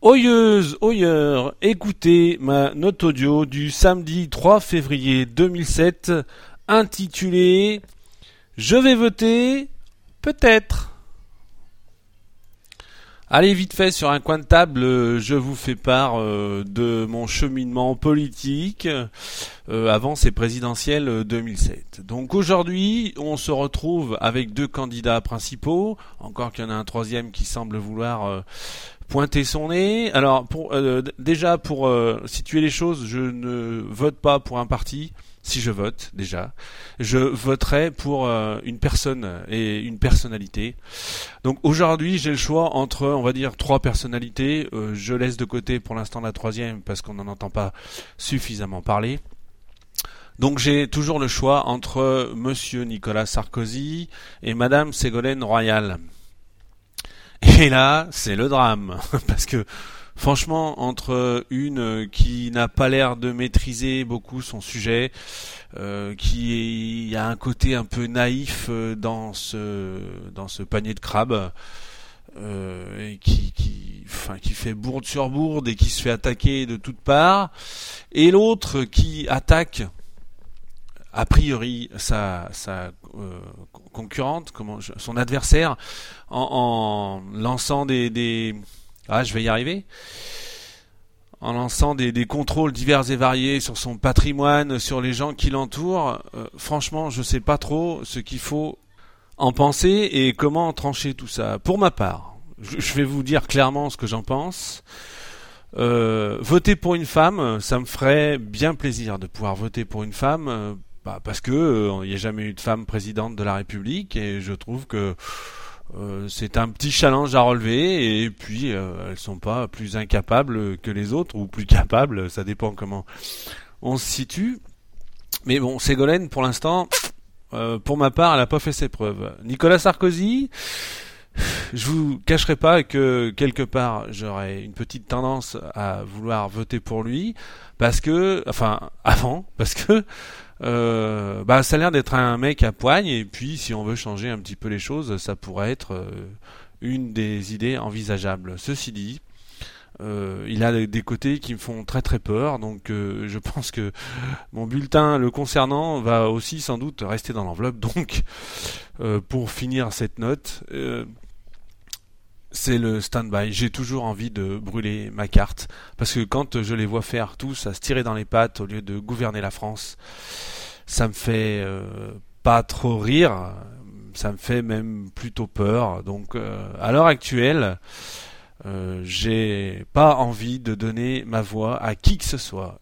Oyeuse, oyeur, écoutez ma note audio du samedi 3 février 2007 intitulée Je vais voter Peut-être. Allez vite fait sur un coin de table, euh, je vous fais part euh, de mon cheminement politique euh, avant ces présidentielles 2007. Donc aujourd'hui, on se retrouve avec deux candidats principaux, encore qu'il y en a un troisième qui semble vouloir pointer son nez. Alors pour déjà pour situer les choses, je ne vote pas pour un parti si je vote déjà, je voterai pour euh, une personne et une personnalité. Donc aujourd'hui, j'ai le choix entre, on va dire, trois personnalités. Euh, je laisse de côté pour l'instant la troisième parce qu'on n'en entend pas suffisamment parler. Donc j'ai toujours le choix entre Monsieur Nicolas Sarkozy et Madame Ségolène Royal. Et là, c'est le drame. Parce que Franchement, entre une qui n'a pas l'air de maîtriser beaucoup son sujet, euh, qui a un côté un peu naïf euh, dans ce dans ce panier de crabes, euh, et qui fait bourde sur bourde et qui se fait attaquer de toutes parts, et l'autre qui attaque a priori sa, sa concurrente, son adversaire, en, lançant des, des ah, je vais y arriver. En lançant des, contrôles divers et variés sur son patrimoine, sur les gens qui l'entourent, euh, franchement, je sais pas trop ce qu'il faut en penser et comment trancher tout ça. Pour ma part, je, vais vous dire clairement ce que j'en pense. Euh, voter pour une femme, ça me ferait bien plaisir de pouvoir voter pour une femme, euh, bah, parce que il n'y a jamais eu de femme présidente de la République et je trouve que euh, c'est un petit challenge à relever et puis euh, elles sont pas plus incapables que les autres ou plus capables, ça dépend comment on se situe. Mais bon, Ségolène pour l'instant, euh, pour ma part, elle a pas fait ses preuves. Nicolas Sarkozy, je vous cacherai pas que quelque part j'aurais une petite tendance à vouloir voter pour lui parce que, enfin, avant, parce que euh, bah, ça a l'air d'être un mec à poigne, et puis si on veut changer un petit peu les choses, ça pourrait être euh, une des idées envisageables. Ceci dit, euh, il a des côtés qui me font très très peur, donc je pense que mon bulletin le concernant va aussi sans doute rester dans l'enveloppe. Donc, pour finir cette note, c'est le stand-by. J'ai toujours envie de brûler ma carte. Parce que quand je les vois faire tous à se tirer dans les pattes au lieu de gouverner la France, ça me fait euh, pas trop rire. Ça me fait même plutôt peur. Donc euh, à l'heure actuelle, euh, j'ai pas envie de donner ma voix à qui que ce soit.